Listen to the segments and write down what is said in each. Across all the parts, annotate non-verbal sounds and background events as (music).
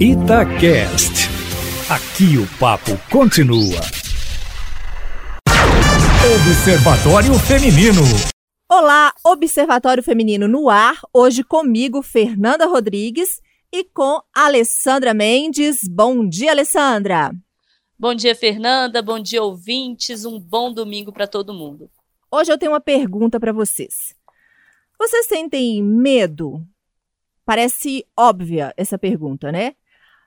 Itacast. Aqui o papo continua. Observatório Feminino. Olá, Observatório Feminino no ar. Hoje comigo, Fernanda Rodrigues e com Alessandra Mendes. Bom dia, Alessandra. Bom dia, Fernanda. Bom dia, ouvintes. Um bom domingo para todo mundo. Hoje eu tenho uma pergunta para vocês. Vocês sentem medo? Parece óbvia essa pergunta, né?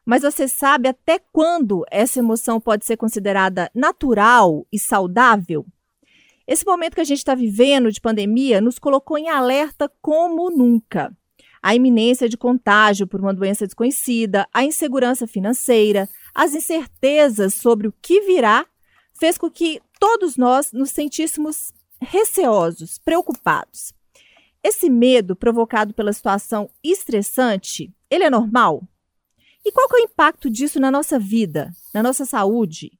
Mas você sabe até quando essa emoção pode ser considerada natural e saudável? Esse momento que a gente está vivendo de pandemia nos colocou em alerta como nunca. A iminência de contágio por uma doença desconhecida, a insegurança financeira, as incertezas sobre o que virá, fez com que todos nós nos sentíssemos receosos, preocupados. Esse medo provocado pela situação estressante, ele é normal? E qual é o impacto disso na nossa vida, na nossa saúde?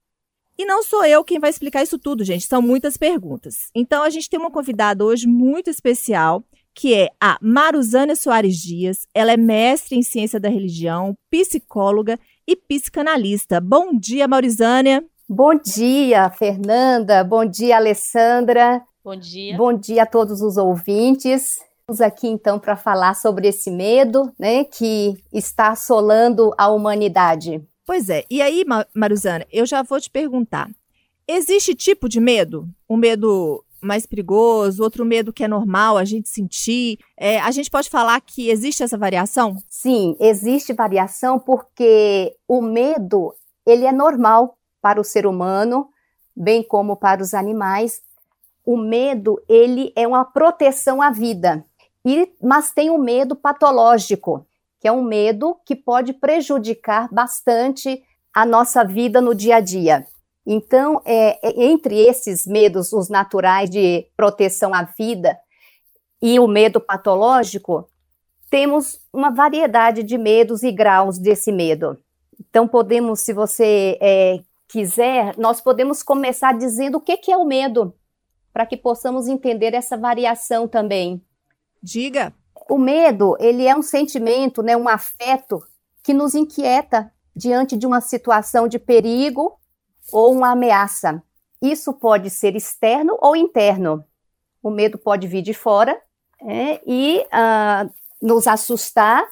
E não sou eu quem vai explicar isso tudo, gente, são muitas perguntas. Então a gente tem uma convidada hoje muito especial, que é a Maruzânia Soares Dias. Ela é mestre em ciência da religião, psicóloga e psicanalista. Bom dia, Maurizânia. Bom dia, Fernanda. Bom dia, Alessandra. Bom dia. Bom dia a todos os ouvintes. Estamos aqui então para falar sobre esse medo, né, que está assolando a humanidade. Pois é. E aí, Maruzana, eu já vou te perguntar. Existe tipo de medo? Um medo mais perigoso, outro medo que é normal a gente sentir. É, a gente pode falar que existe essa variação? Sim, existe variação porque o medo ele é normal para o ser humano, bem como para os animais. O medo ele é uma proteção à vida. E, mas tem o medo patológico, que é um medo que pode prejudicar bastante a nossa vida no dia a dia. Então, é, é, entre esses medos, os naturais de proteção à vida e o medo patológico, temos uma variedade de medos e graus desse medo. Então, podemos, se você é, quiser, nós podemos começar dizendo o que, que é o medo, para que possamos entender essa variação também. Diga. O medo, ele é um sentimento, né, um afeto que nos inquieta diante de uma situação de perigo ou uma ameaça. Isso pode ser externo ou interno. O medo pode vir de fora é, e uh, nos assustar,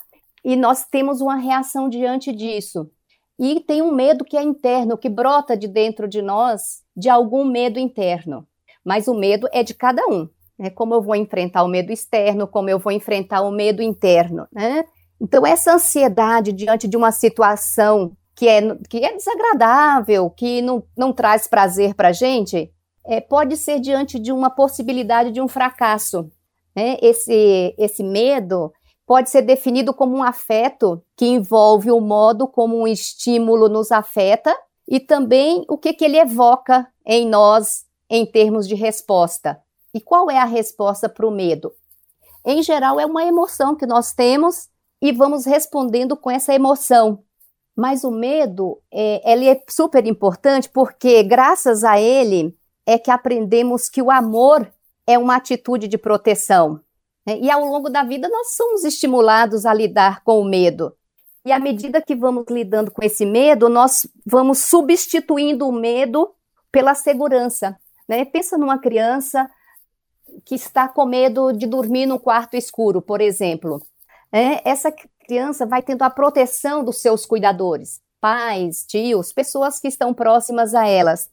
e nós temos uma reação diante disso. E tem um medo que é interno, que brota de dentro de nós, de algum medo interno. Mas o medo é de cada um né? Como eu vou enfrentar o medo externo, como eu vou enfrentar o medo interno, né? Então, essa ansiedade diante de uma situação que é, que é desagradável, que não, não traz prazer para a gente, é, pode ser diante de uma possibilidade de um fracasso. Né? Esse, esse medo pode ser definido como um afeto que envolve o modo como um estímulo nos afeta e também o que, que ele evoca em nós em termos de resposta. E qual é a resposta para o medo? Em geral, é uma emoção que nós temos e vamos respondendo com essa emoção. Mas o medo, é, ele é super importante porque, graças a ele, é que aprendemos que o amor é uma atitude de proteção. Né? E ao longo da vida, nós somos estimulados a lidar com o medo. E à medida que vamos lidando com esse medo, nós vamos substituindo o medo pela segurança. Né? Pensa numa criança que está com medo de dormir num quarto escuro, por exemplo. É, essa criança vai tendo a proteção dos seus cuidadores, pais, tios, pessoas que estão próximas a elas.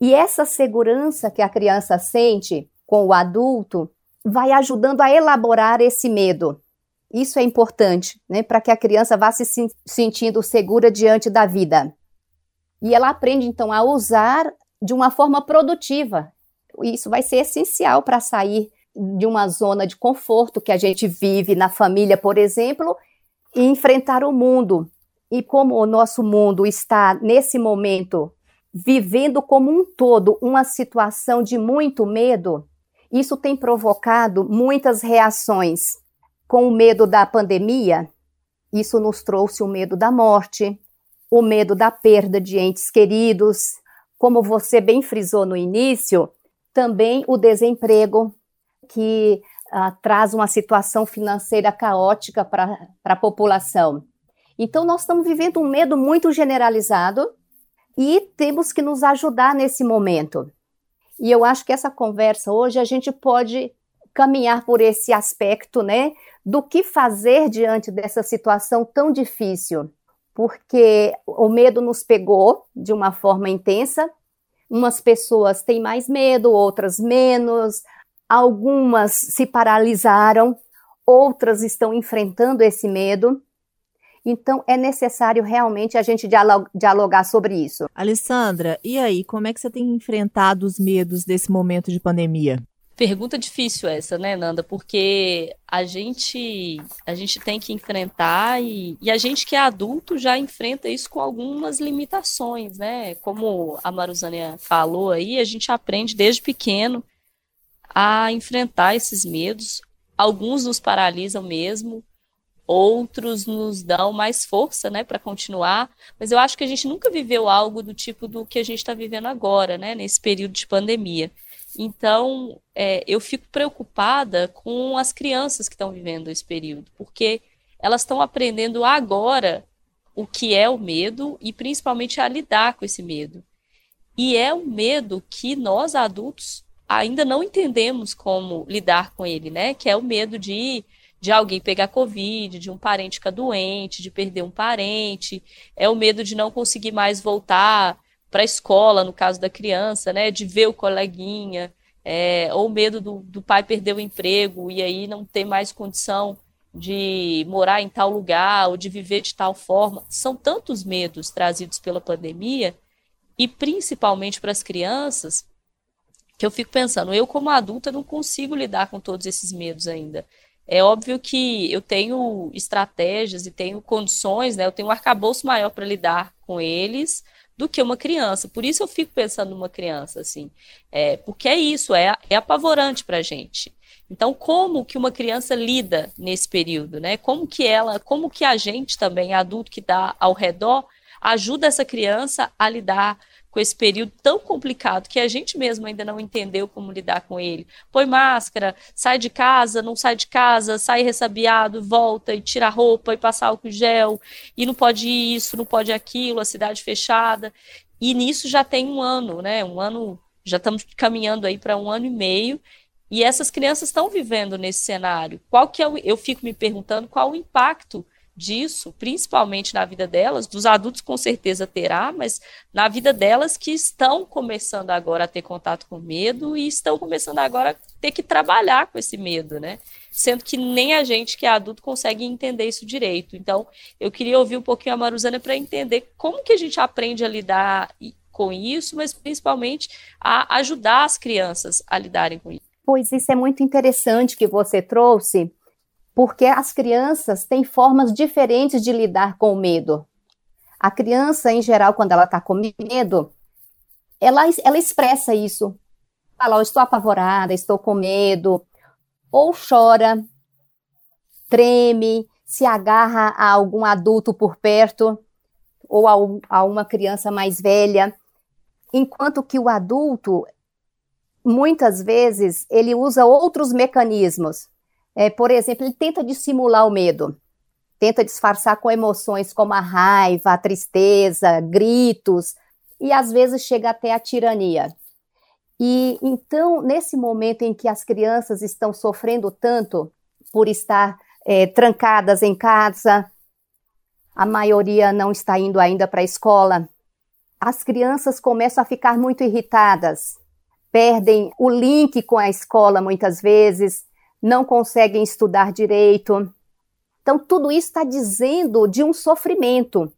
E essa segurança que a criança sente com o adulto vai ajudando a elaborar esse medo. Isso é importante, né, para que a criança vá se sentindo segura diante da vida. E ela aprende então a usar de uma forma produtiva isso vai ser essencial para sair de uma zona de conforto que a gente vive na família, por exemplo, e enfrentar o mundo. E como o nosso mundo está nesse momento vivendo como um todo uma situação de muito medo, isso tem provocado muitas reações. Com o medo da pandemia, isso nos trouxe o medo da morte, o medo da perda de entes queridos. Como você bem frisou no início, também o desemprego, que uh, traz uma situação financeira caótica para a população. Então, nós estamos vivendo um medo muito generalizado e temos que nos ajudar nesse momento. E eu acho que essa conversa hoje a gente pode caminhar por esse aspecto, né, do que fazer diante dessa situação tão difícil, porque o medo nos pegou de uma forma intensa. Umas pessoas têm mais medo, outras menos, algumas se paralisaram, outras estão enfrentando esse medo. Então, é necessário realmente a gente dialogar sobre isso. Alessandra, e aí, como é que você tem enfrentado os medos desse momento de pandemia? Pergunta difícil essa, né, Nanda? Porque a gente a gente tem que enfrentar e, e, a gente que é adulto já enfrenta isso com algumas limitações, né? Como a Maruzânia falou aí, a gente aprende desde pequeno a enfrentar esses medos. Alguns nos paralisam mesmo, outros nos dão mais força, né, para continuar. Mas eu acho que a gente nunca viveu algo do tipo do que a gente está vivendo agora, né, nesse período de pandemia. Então, é, eu fico preocupada com as crianças que estão vivendo esse período, porque elas estão aprendendo agora o que é o medo e principalmente a lidar com esse medo. E é um medo que nós adultos ainda não entendemos como lidar com ele, né? Que é o medo de, de alguém pegar Covid, de um parente ficar doente, de perder um parente, é o medo de não conseguir mais voltar para a escola, no caso da criança, né, de ver o coleguinha, é, ou medo do, do pai perder o emprego e aí não ter mais condição de morar em tal lugar ou de viver de tal forma. São tantos medos trazidos pela pandemia e principalmente para as crianças que eu fico pensando, eu como adulta não consigo lidar com todos esses medos ainda. É óbvio que eu tenho estratégias e tenho condições, né? Eu tenho um arcabouço maior para lidar com eles, do que uma criança. Por isso eu fico pensando numa criança, assim. É, porque é isso, é, é apavorante para a gente. Então, como que uma criança lida nesse período, né? Como que ela, como que a gente também, adulto que está ao redor, ajuda essa criança a lidar com esse período tão complicado que a gente mesmo ainda não entendeu como lidar com ele. Põe máscara, sai de casa, não sai de casa, sai ressabiado, volta e tira a roupa e passa álcool gel, e não pode isso, não pode aquilo, a cidade fechada. E nisso já tem um ano, né? Um ano, já estamos caminhando aí para um ano e meio. E essas crianças estão vivendo nesse cenário. Qual que é o, eu fico me perguntando qual o impacto disso, principalmente na vida delas, dos adultos com certeza terá, mas na vida delas que estão começando agora a ter contato com medo e estão começando agora a ter que trabalhar com esse medo, né? Sendo que nem a gente que é adulto consegue entender isso direito. Então, eu queria ouvir um pouquinho a Maruzana para entender como que a gente aprende a lidar com isso, mas principalmente a ajudar as crianças a lidarem com isso. Pois isso é muito interessante que você trouxe, porque as crianças têm formas diferentes de lidar com o medo. A criança, em geral, quando ela está com medo, ela, ela expressa isso. Fala, estou apavorada, estou com medo, ou chora, treme, se agarra a algum adulto por perto, ou a, a uma criança mais velha. Enquanto que o adulto, muitas vezes, ele usa outros mecanismos é, por exemplo, ele tenta dissimular o medo, tenta disfarçar com emoções como a raiva, a tristeza, gritos, e às vezes chega até a tirania. E então, nesse momento em que as crianças estão sofrendo tanto por estar é, trancadas em casa, a maioria não está indo ainda para a escola, as crianças começam a ficar muito irritadas, perdem o link com a escola muitas vezes, não conseguem estudar direito. Então, tudo isso está dizendo de um sofrimento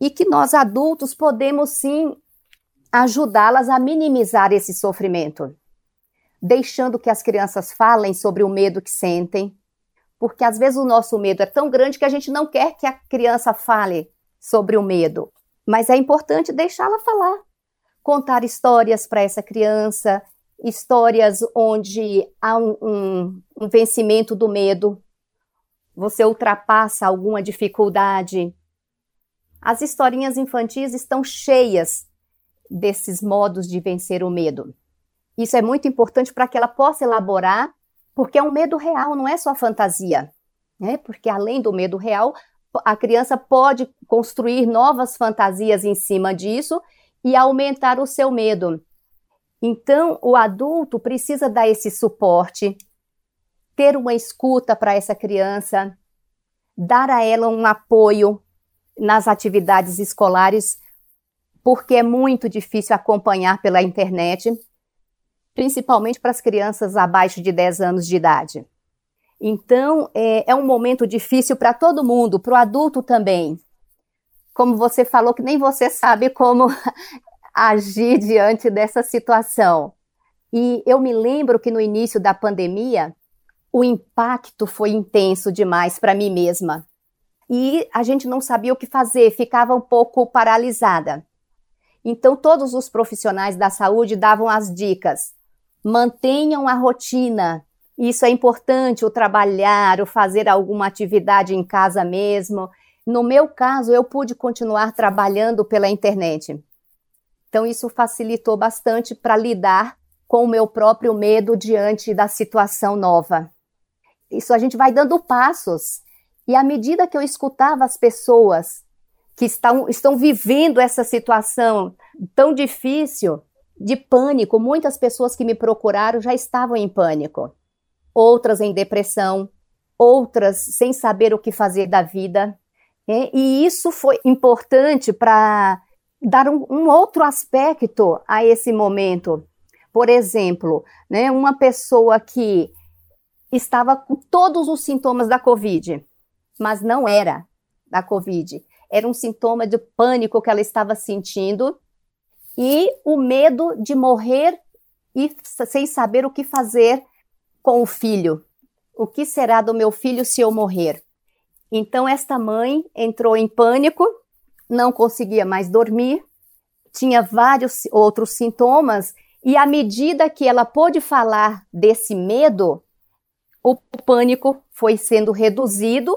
e que nós adultos podemos sim ajudá-las a minimizar esse sofrimento, deixando que as crianças falem sobre o medo que sentem, porque às vezes o nosso medo é tão grande que a gente não quer que a criança fale sobre o medo, mas é importante deixá-la falar, contar histórias para essa criança, histórias onde há um, um, um vencimento do medo, você ultrapassa alguma dificuldade. As historinhas infantis estão cheias desses modos de vencer o medo. Isso é muito importante para que ela possa elaborar, porque é um medo real, não é só fantasia. Né? Porque além do medo real, a criança pode construir novas fantasias em cima disso e aumentar o seu medo. Então, o adulto precisa dar esse suporte, ter uma escuta para essa criança, dar a ela um apoio nas atividades escolares, porque é muito difícil acompanhar pela internet, principalmente para as crianças abaixo de 10 anos de idade. Então, é, é um momento difícil para todo mundo, para o adulto também. Como você falou, que nem você sabe como agir diante dessa situação. E eu me lembro que no início da pandemia, o impacto foi intenso demais para mim mesma. E a gente não sabia o que fazer, ficava um pouco paralisada. Então, todos os profissionais da saúde davam as dicas. Mantenham a rotina. Isso é importante, o trabalhar, o fazer alguma atividade em casa mesmo. No meu caso, eu pude continuar trabalhando pela internet. Então, isso facilitou bastante para lidar com o meu próprio medo diante da situação nova. Isso a gente vai dando passos. E à medida que eu escutava as pessoas que estão, estão vivendo essa situação tão difícil, de pânico, muitas pessoas que me procuraram já estavam em pânico, outras em depressão, outras sem saber o que fazer da vida. Né? E isso foi importante para dar um, um, outro aspecto a esse momento. Por exemplo, né, uma pessoa que estava com todos os sintomas da Covid, mas não era da Covid. Era um sintoma de pânico que ela estava sentindo e o medo de morrer e sem saber o que fazer com o filho. O que será do meu filho se eu morrer? Então, esta mãe entrou em pânico, não conseguia mais dormir, tinha vários outros sintomas, e à medida que ela pôde falar desse medo, o pânico foi sendo reduzido.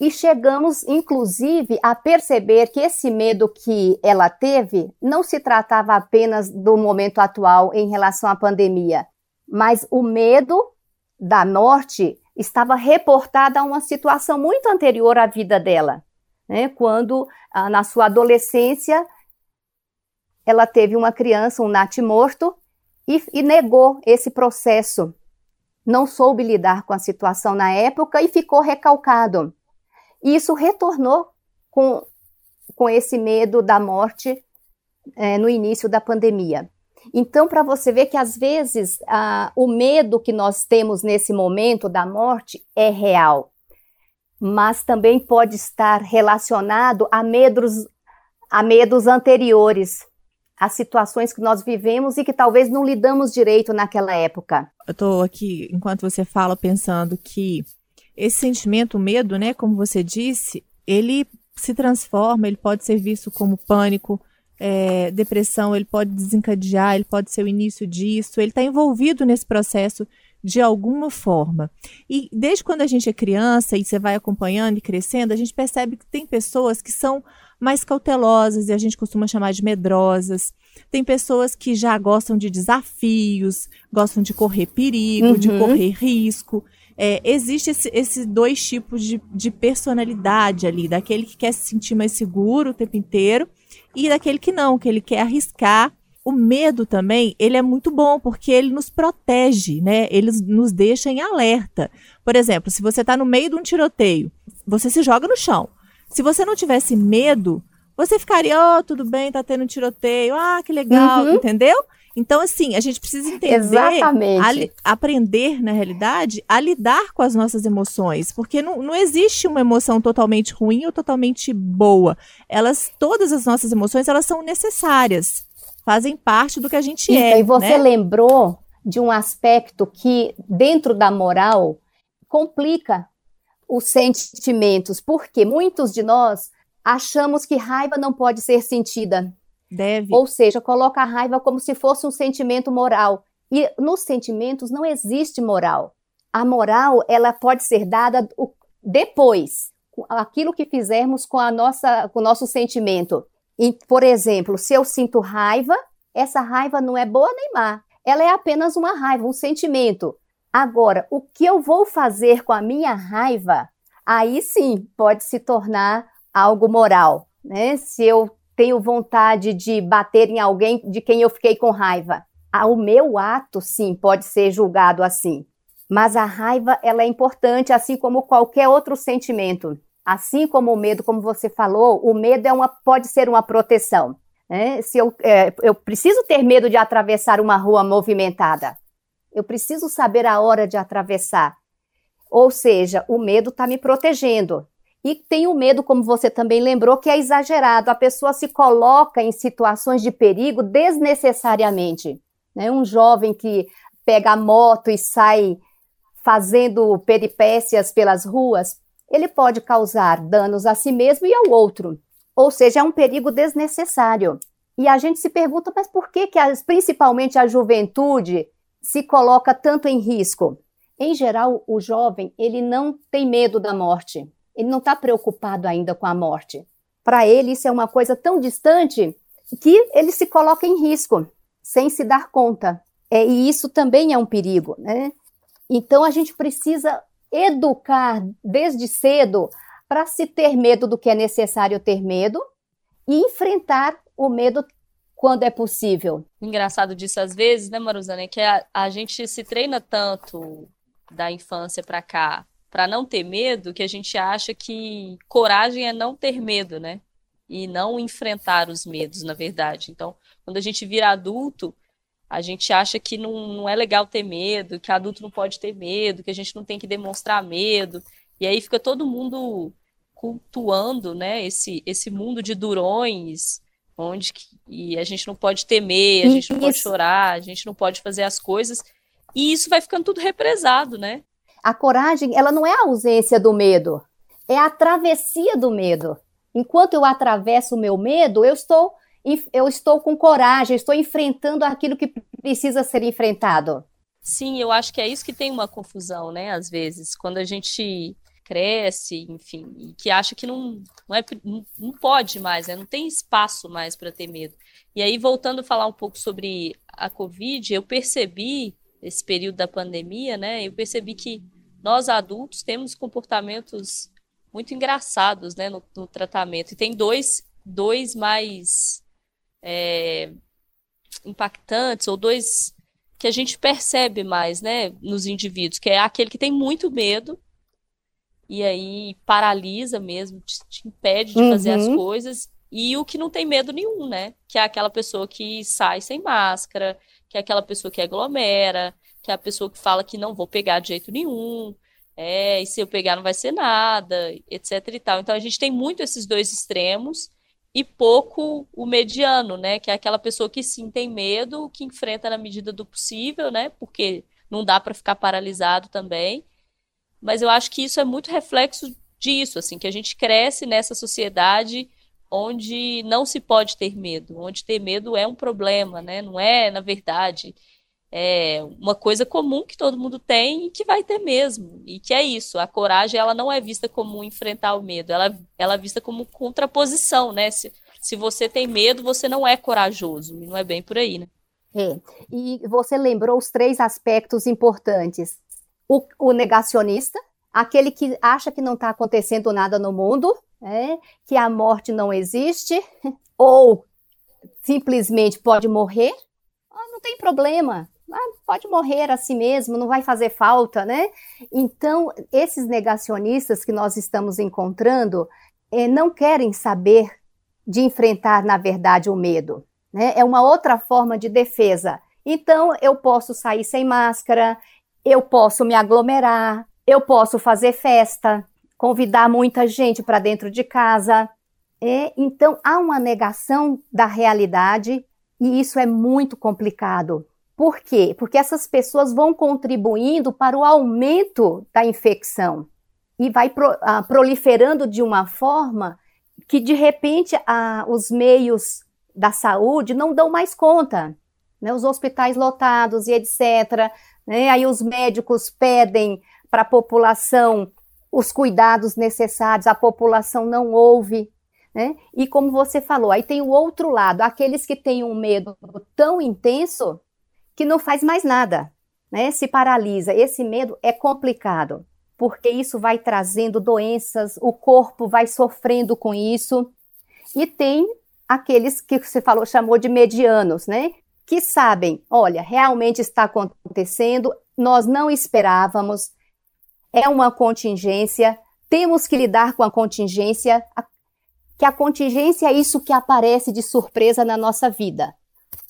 E chegamos, inclusive, a perceber que esse medo que ela teve não se tratava apenas do momento atual em relação à pandemia, mas o medo da morte estava reportado a uma situação muito anterior à vida dela, né? quando, ah, na sua adolescência, ela teve uma criança, um natimorto, e, e negou esse processo não soube lidar com a situação na época e ficou recalcado. E isso retornou com, com esse medo da morte é, no início da pandemia. Então, para você ver que às vezes o medo que nós temos nesse momento da morte é real, mas também pode estar relacionado a medos, a medos anteriores, as situações que nós vivemos e que talvez não lidamos direito naquela época. Eu estou aqui, enquanto você fala, pensando que esse sentimento, o medo, né, como você disse, ele se transforma, ele pode ser visto como pânico, é, depressão, ele pode desencadear, ele pode ser o início disso, ele está envolvido nesse processo de alguma forma. E desde quando a gente é criança e você vai acompanhando e crescendo, a gente percebe que tem pessoas que são mais cautelosas e a gente costuma chamar de medrosas. Tem pessoas que já gostam de desafios, gostam de correr perigo, uhum. de correr risco. É, existe esses esse dois tipos de, de personalidade ali, daquele que quer se sentir mais seguro o tempo inteiro e daquele que não, que ele quer arriscar o medo também, ele é muito bom, porque ele nos protege, né? Ele nos deixa em alerta. Por exemplo, se você está no meio de um tiroteio, você se joga no chão. Se você não tivesse medo, você ficaria, oh, tudo bem, tá tendo um tiroteio, ah, que legal, uhum. entendeu? Então, assim, a gente precisa entender. A, aprender, na realidade, a lidar com as nossas emoções, porque não, não existe uma emoção totalmente ruim ou totalmente boa. Elas, todas as nossas emoções, elas são necessárias fazem parte do que a gente é. E você né? lembrou de um aspecto que, dentro da moral, complica os sentimentos, porque muitos de nós achamos que raiva não pode ser sentida. Deve. Ou seja, coloca a raiva como se fosse um sentimento moral. E nos sentimentos não existe moral. A moral, ela pode ser dada depois, aquilo que fizermos com a nossa, com o nosso sentimento. E, por exemplo, se eu sinto raiva, essa raiva não é boa nem má. Ela é apenas uma raiva, um sentimento. Agora, o que eu vou fazer com a minha raiva, aí sim pode se tornar algo moral, né? Se eu tenho vontade de bater em alguém de quem eu fiquei com raiva, ah, o meu ato sim pode ser julgado assim. Mas a raiva ela é importante, assim como qualquer outro sentimento. Assim como o medo, como você falou, o medo é uma, pode ser uma proteção. Né? Se eu, é, eu preciso ter medo de atravessar uma rua movimentada. Eu preciso saber a hora de atravessar. Ou seja, o medo está me protegendo. E tem o medo, como você também lembrou, que é exagerado. A pessoa se coloca em situações de perigo desnecessariamente. Né? Um jovem que pega a moto e sai fazendo peripécias pelas ruas, ele pode causar danos a si mesmo e ao outro. Ou seja, é um perigo desnecessário. E a gente se pergunta, mas por que, que as, principalmente a juventude se coloca tanto em risco? Em geral, o jovem, ele não tem medo da morte. Ele não está preocupado ainda com a morte. Para ele, isso é uma coisa tão distante que ele se coloca em risco, sem se dar conta. É, e isso também é um perigo, né? Então, a gente precisa educar desde cedo para se ter medo do que é necessário ter medo e enfrentar o medo quando é possível. engraçado disso às vezes, né, Maruzana, é que a, a gente se treina tanto da infância para cá para não ter medo que a gente acha que coragem é não ter medo, né? E não enfrentar os medos, na verdade. Então, quando a gente vira adulto, a gente acha que não, não é legal ter medo, que adulto não pode ter medo, que a gente não tem que demonstrar medo. E aí fica todo mundo cultuando, né, esse, esse mundo de durões, onde que, e a gente não pode temer, a gente não pode chorar, a gente não pode fazer as coisas. E isso vai ficando tudo represado, né? A coragem, ela não é a ausência do medo, é a travessia do medo. Enquanto eu atravesso o meu medo, eu estou eu estou com coragem, estou enfrentando aquilo que precisa ser enfrentado. Sim, eu acho que é isso que tem uma confusão, né? Às vezes, quando a gente cresce, enfim, e que acha que não, não, é, não pode mais, né? não tem espaço mais para ter medo. E aí, voltando a falar um pouco sobre a Covid, eu percebi esse período da pandemia, né? Eu percebi que nós adultos temos comportamentos muito engraçados, né, no, no tratamento. E tem dois, dois mais é, impactantes ou dois que a gente percebe mais, né, nos indivíduos, que é aquele que tem muito medo e aí paralisa mesmo, te, te impede de uhum. fazer as uhum. coisas, e o que não tem medo nenhum, né, que é aquela pessoa que sai sem máscara, que é aquela pessoa que aglomera, que é a pessoa que fala que não vou pegar de jeito nenhum, é, e se eu pegar não vai ser nada, etc e tal. Então a gente tem muito esses dois extremos e pouco o mediano, né, que é aquela pessoa que sim tem medo, que enfrenta na medida do possível, né, porque não dá para ficar paralisado também. Mas eu acho que isso é muito reflexo disso, assim, que a gente cresce nessa sociedade onde não se pode ter medo, onde ter medo é um problema, né? Não é, na verdade, é uma coisa comum que todo mundo tem e que vai ter mesmo. E que é isso, a coragem ela não é vista como enfrentar o medo, ela, ela é vista como contraposição, né? Se, se você tem medo, você não é corajoso, e não é bem por aí, né? É. E você lembrou os três aspectos importantes. O, o negacionista, aquele que acha que não está acontecendo nada no mundo, é, que a morte não existe, (laughs) ou simplesmente pode morrer, ah, não tem problema, pode morrer a si mesmo, não vai fazer falta, né? Então, esses negacionistas que nós estamos encontrando é, não querem saber de enfrentar, na verdade, o medo. Né? É uma outra forma de defesa. Então, eu posso sair sem máscara, eu posso me aglomerar, eu posso fazer festa, convidar muita gente para dentro de casa. É, então, há uma negação da realidade e isso é muito complicado. Por quê? Porque essas pessoas vão contribuindo para o aumento da infecção e vai pro, uh, proliferando de uma forma que, de repente, uh, os meios da saúde não dão mais conta. Né? Os hospitais lotados e etc. Né? Aí os médicos pedem para a população os cuidados necessários, a população não ouve. Né? E como você falou, aí tem o outro lado, aqueles que têm um medo tão intenso que não faz mais nada, né? Se paralisa. Esse medo é complicado. porque isso vai trazendo doenças, o corpo vai sofrendo com isso. E tem aqueles que você falou, chamou de medianos, né? Que sabem, olha, realmente está acontecendo, nós não esperávamos, é uma contingência, temos que lidar com a contingência, que a contingência é isso que aparece de surpresa na nossa vida.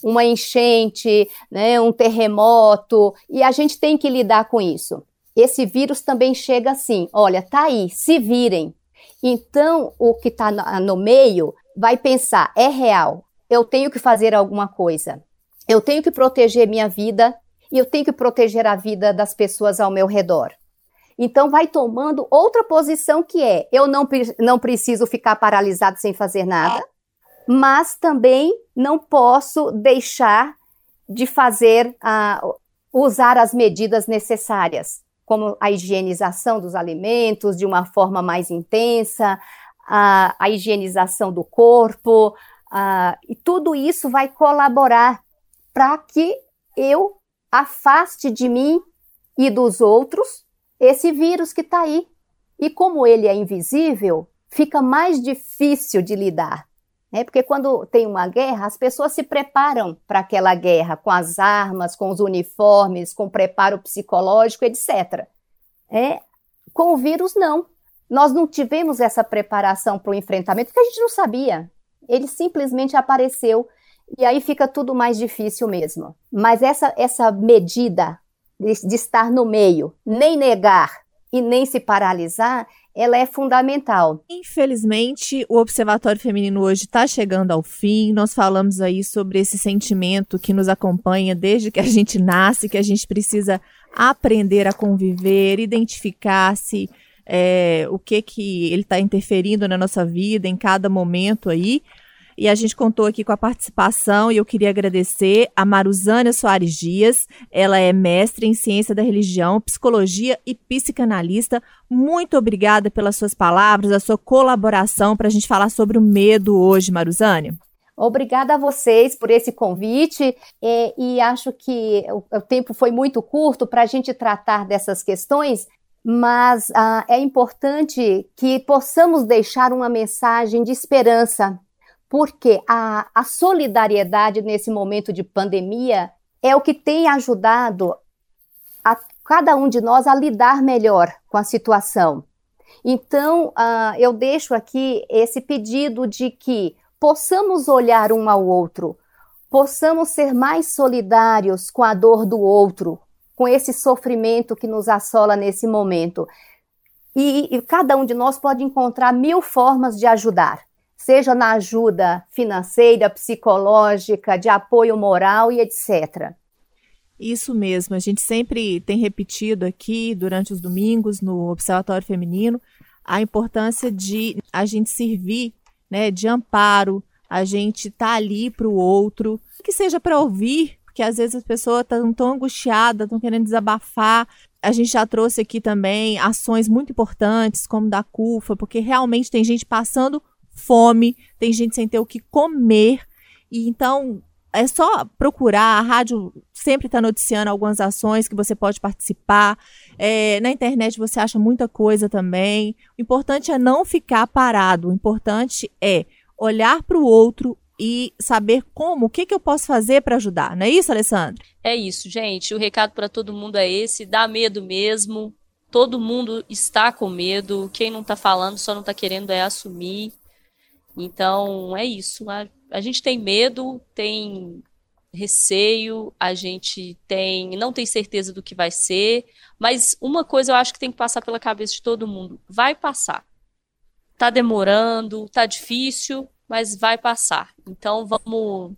Uma enchente, né, um terremoto, e a gente tem que lidar com isso. Esse vírus também chega assim: olha, tá aí, se virem. Então, o que está no meio vai pensar: é real, eu tenho que fazer alguma coisa, eu tenho que proteger minha vida e eu tenho que proteger a vida das pessoas ao meu redor. Então, vai tomando outra posição que é: eu não, não preciso ficar paralisado sem fazer nada, mas também não posso deixar de fazer, uh, usar as medidas necessárias, como a higienização dos alimentos de uma forma mais intensa, a, a higienização do corpo, uh, e tudo isso vai colaborar para que eu afaste de mim e dos outros esse vírus que está aí. E como ele é invisível, fica mais difícil de lidar. Né? Porque quando tem uma guerra, as pessoas se preparam para aquela guerra com as armas, com os uniformes, com o preparo psicológico, etc. É, com o vírus, não. Nós não tivemos essa preparação para o enfrentamento, porque a gente não sabia. Ele simplesmente apareceu e aí fica tudo mais difícil mesmo. Mas essa, essa medida de, de estar no meio, nem negar e nem se paralisar, ela é fundamental. Infelizmente, o Observatório Feminino hoje está chegando ao fim. Nós falamos aí sobre esse sentimento que nos acompanha desde que a gente nasce, que a gente precisa aprender a conviver, identificar-se, é, o que que ele está interferindo na nossa vida em cada momento aí. E a gente contou aqui com a participação e eu queria agradecer a Maruzânia Soares Dias. Ela é mestre em ciência da religião, psicologia e psicanalista. Muito obrigada pelas suas palavras, a sua colaboração para a gente falar sobre o medo hoje, Maruzânia. Obrigada a vocês por esse convite e, e acho que o, o, tempo foi muito curto para a gente tratar dessas questões, mas ah, é importante que possamos deixar uma mensagem de esperança porque a, a solidariedade nesse momento de pandemia é o que tem ajudado a cada um de nós a lidar melhor com a situação. Então, uh, eu deixo aqui esse pedido de que possamos olhar um ao outro, possamos ser mais solidários com a dor do outro, com esse sofrimento que nos assola nesse momento. E, e cada um de nós pode encontrar mil formas de ajudar seja na ajuda financeira, psicológica, de apoio moral e etc. Isso mesmo, a gente sempre tem repetido aqui durante os domingos no Observatório Feminino a importância de a gente servir né, de amparo, a gente tá ali para o outro, que seja para ouvir, porque às vezes as pessoas estão tão angustiadas, estão querendo desabafar. A gente já trouxe aqui também ações muito importantes, como da CUFA, porque realmente tem gente passando fome, tem gente sem ter o que comer. E então é só procurar, a rádio sempre está noticiando algumas ações que você pode participar. É, na internet você acha muita coisa também. O importante é não ficar parado, o importante é olhar para o outro e saber como, o que, que eu posso fazer para ajudar. Não é isso, Alessandra? É isso, gente. O recado para todo mundo é esse: dá medo mesmo. Todo mundo está com medo. Quem não está falando só não está querendo é assumir. Então, é isso. A, a gente tem medo, tem receio, a gente tem não tem certeza do que vai ser, mas uma coisa eu acho que tem que passar pela cabeça de todo mundo, vai passar. Tá demorando, tá difícil, mas vai passar. Então vamos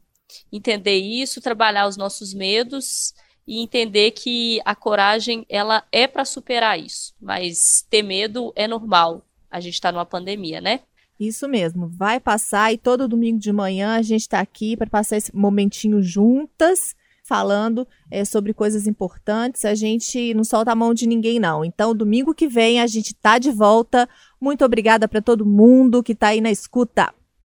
entender isso, trabalhar os nossos medos e entender que a coragem ela é para superar isso, mas ter medo é normal. A gente está numa pandemia, né? Isso mesmo, vai passar e todo domingo de manhã a gente está aqui para passar esse momentinho juntas, falando é, sobre coisas importantes. A gente não solta a mão de ninguém, não. Então, domingo que vem a gente está de volta. Muito obrigada para todo mundo que está aí na escuta.